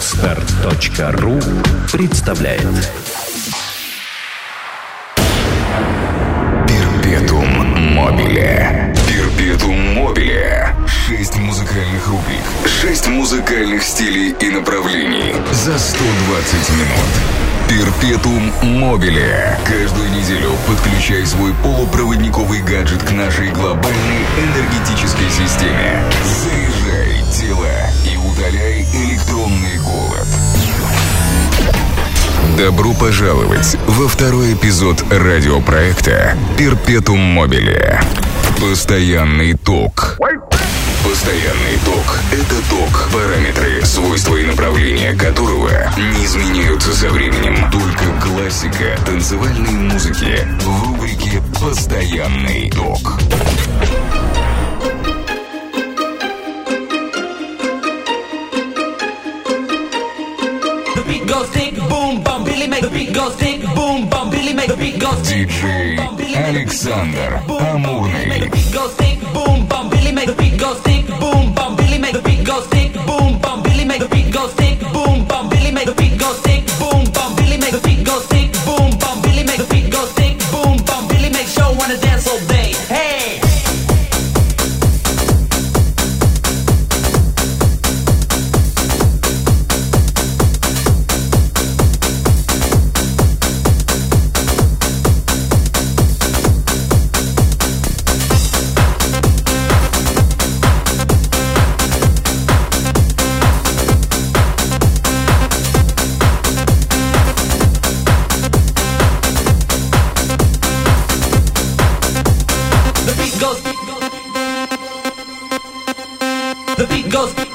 Отстар.ру представляет Перпетум мобиле. Перпетум мобиле. Шесть музыкальных рубрик. Шесть музыкальных стилей и направлений. За 120 минут. Перпетум мобиле. Каждую неделю подключай свой полупроводниковый гаджет к нашей глобальной энергетической системе. Заряжай тело и удаляй электронный голод. Добро пожаловать во второй эпизод радиопроекта «Перпетум мобиле». Постоянный ток. Постоянный ток – это ток, параметры, свойства и направления которого не изменяются со временем. Только классика танцевальной музыки в рубрике «Постоянный ток». Goes bum, Billy make the beat goes tick, boom, bum, Billy make the beat goes tick, Диджей boom, bum, Billy make the Александр boom, bum, Billy make Амурный. the beat goes tick, boom, bum, Billy make the beat goes tick, boom, bum, Billy make the beat goes goes. The beat goes.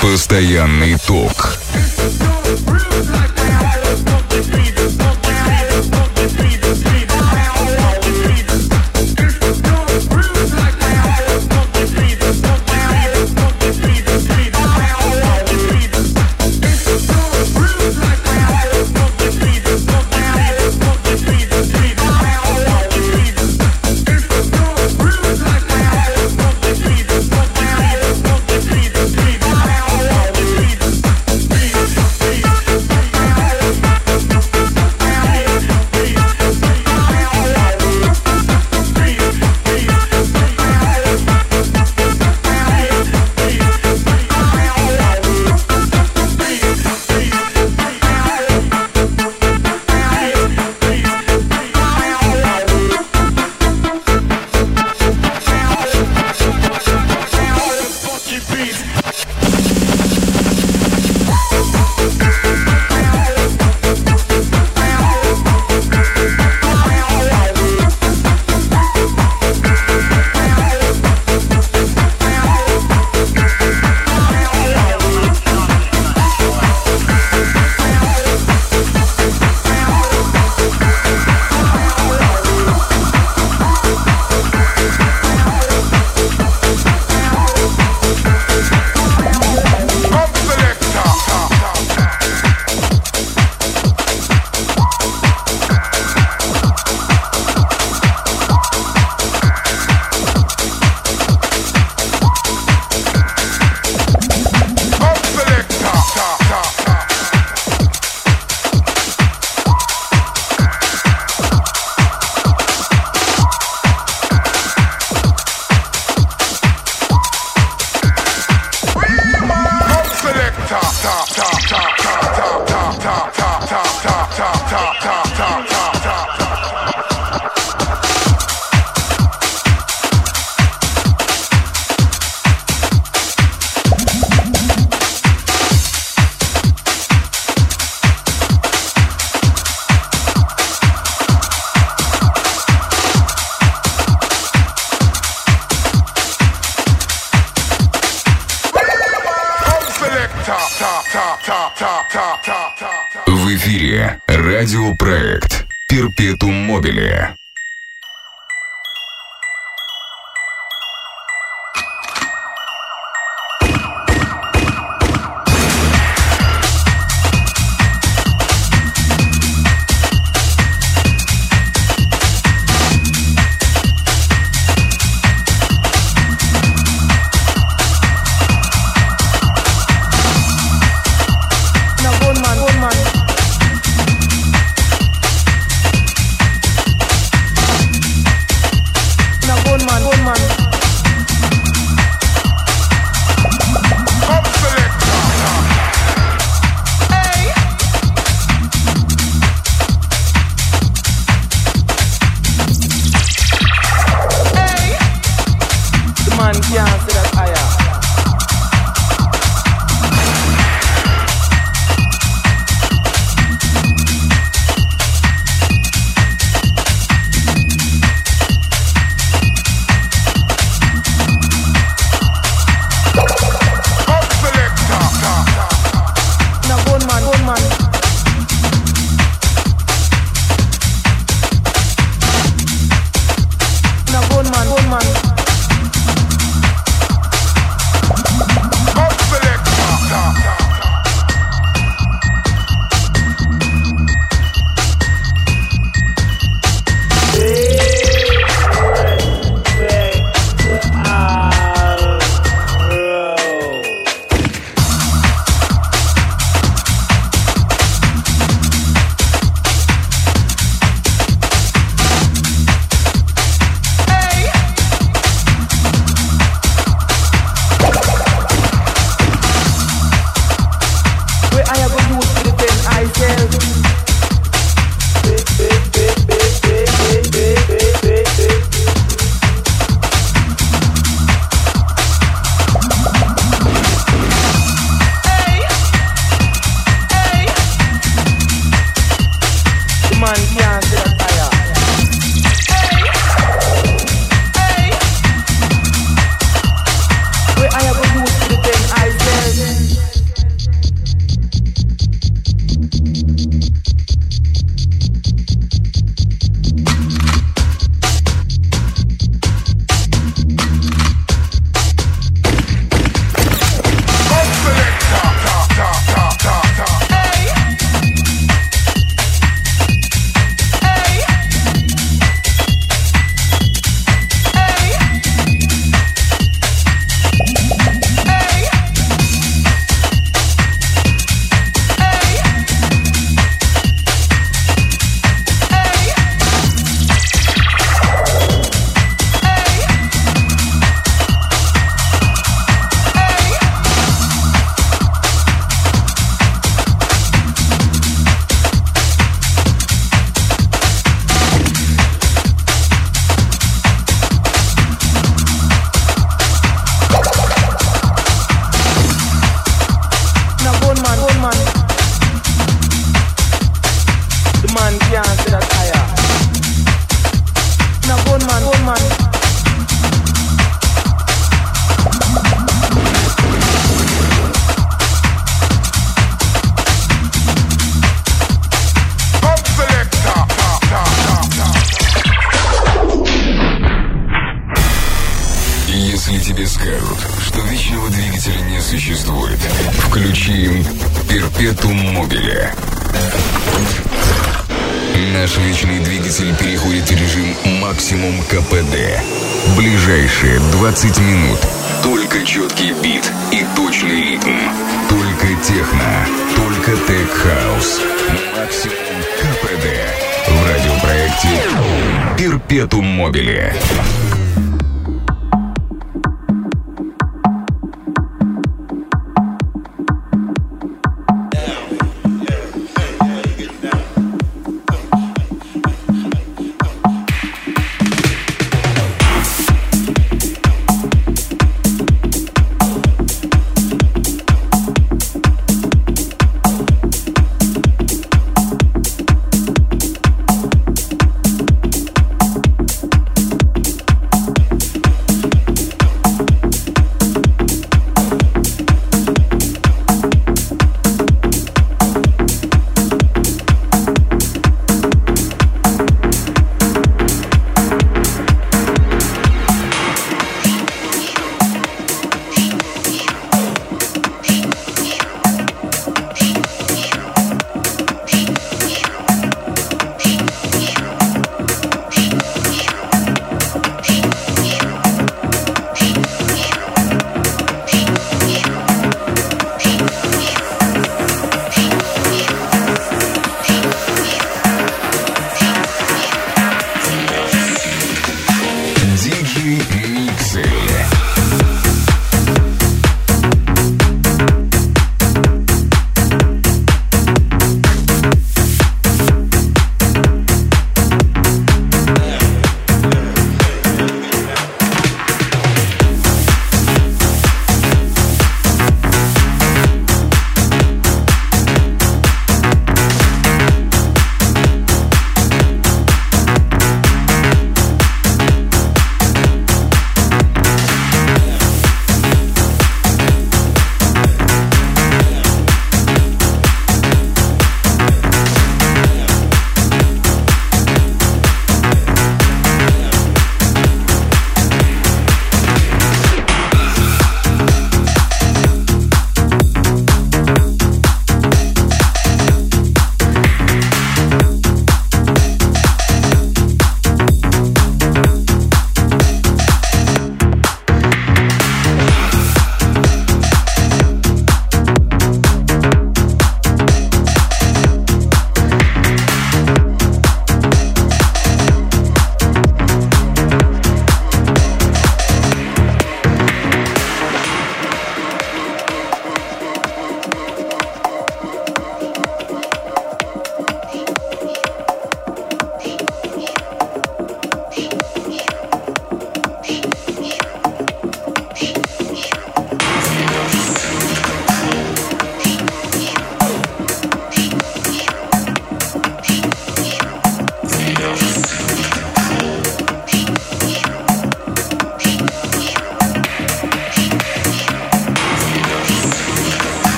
Постоянный ток.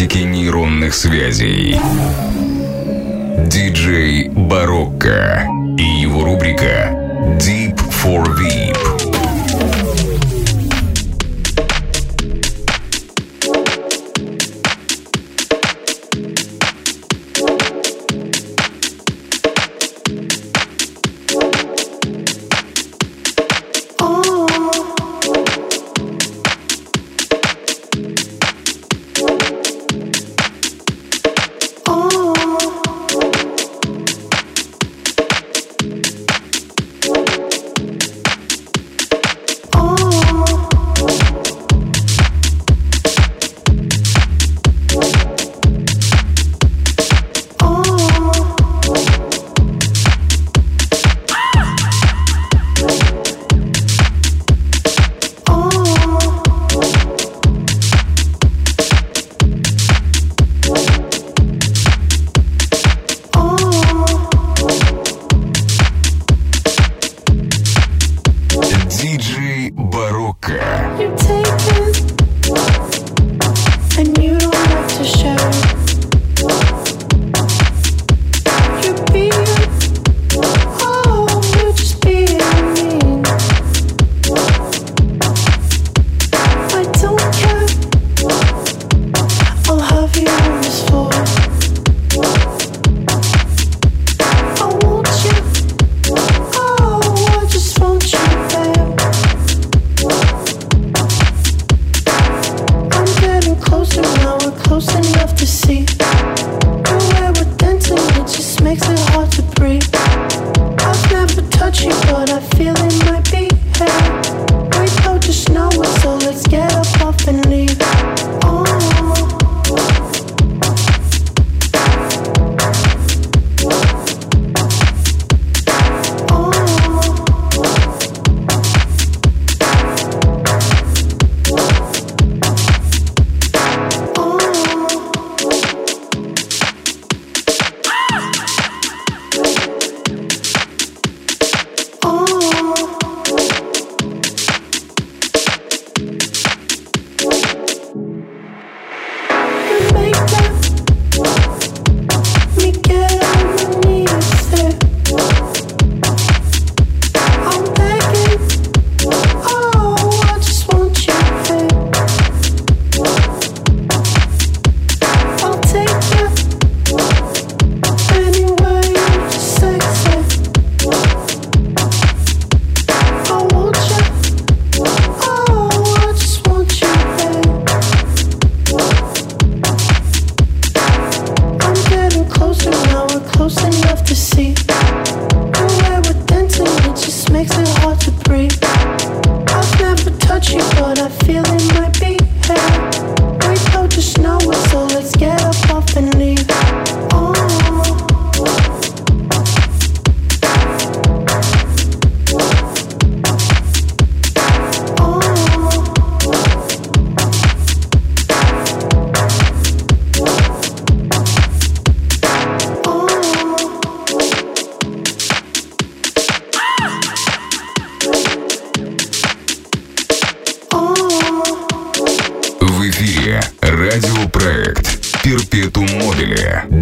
математики нейронных связей. Диджей Барокко и его рубрика Deep for Veep.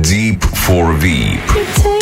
Deep for Veep.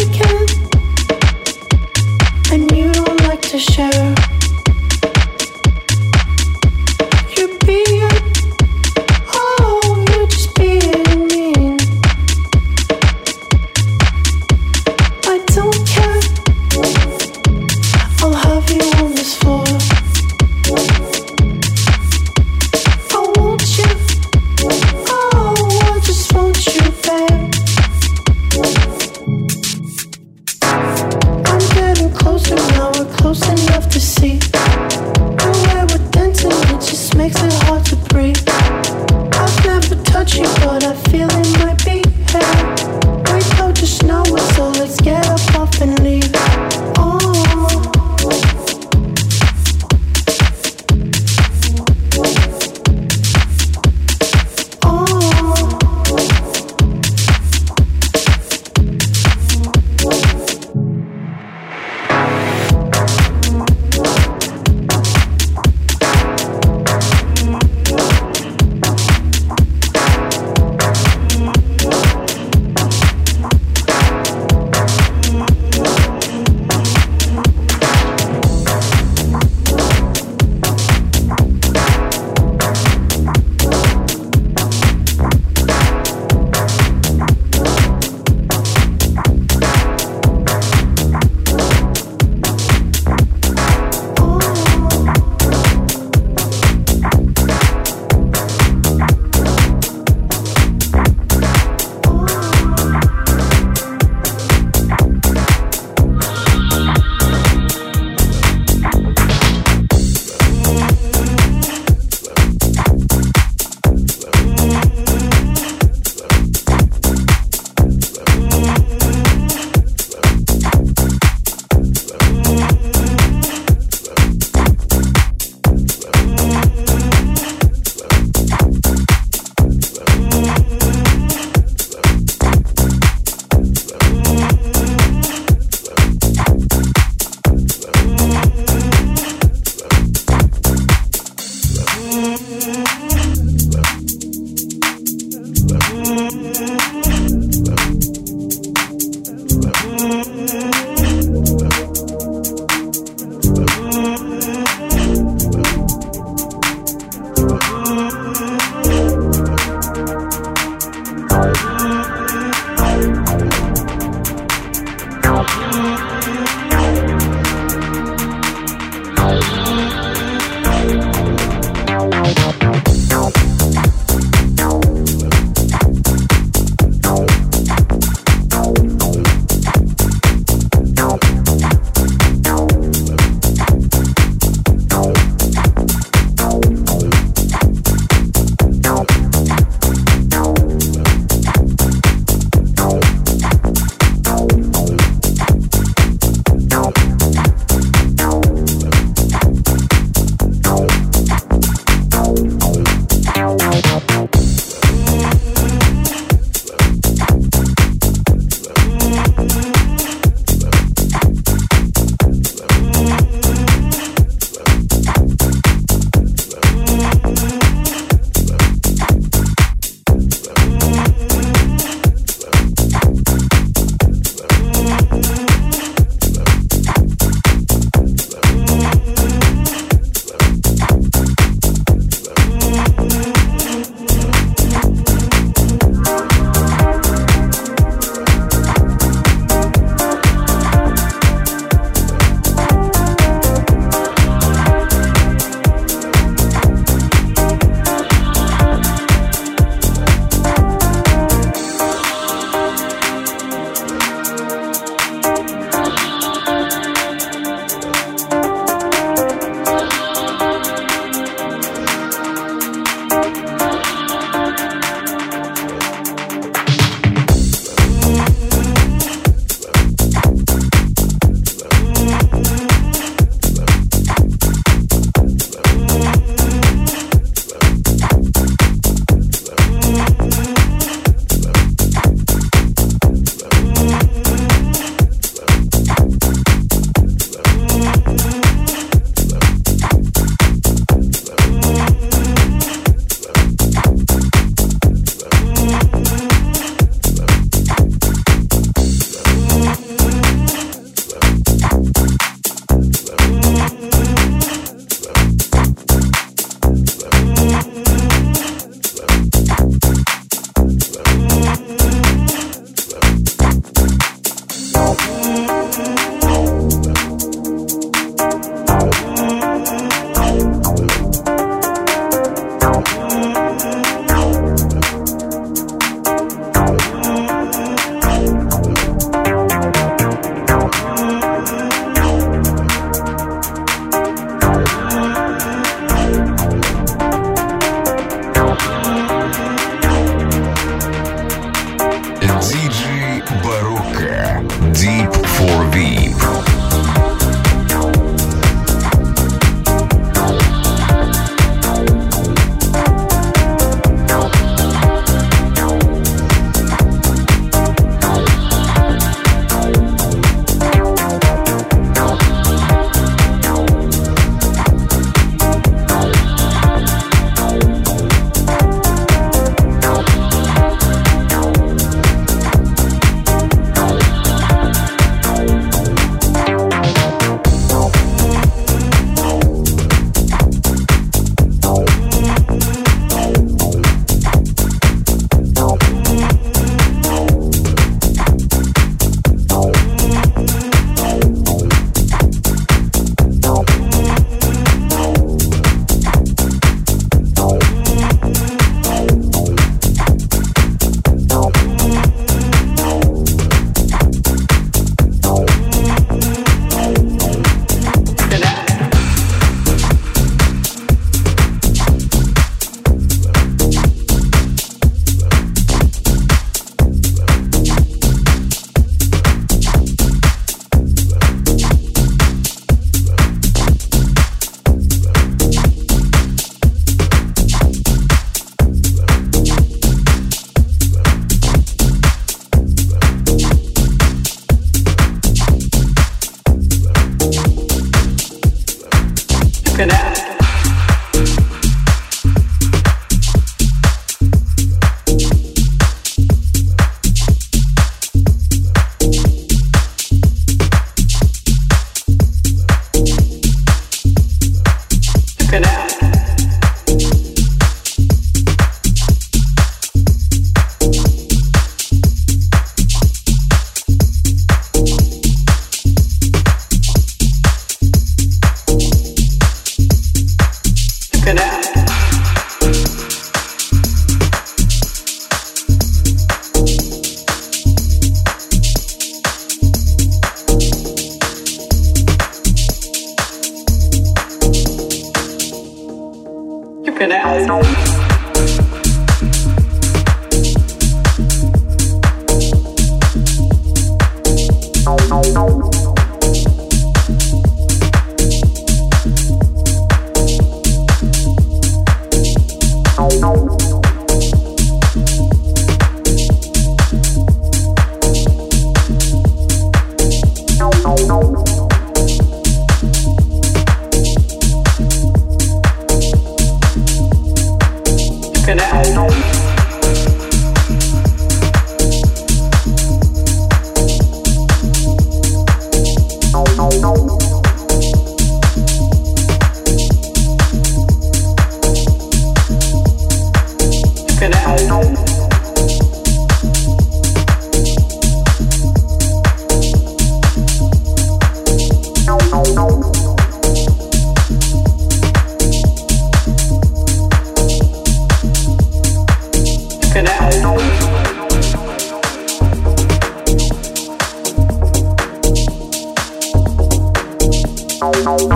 no, no.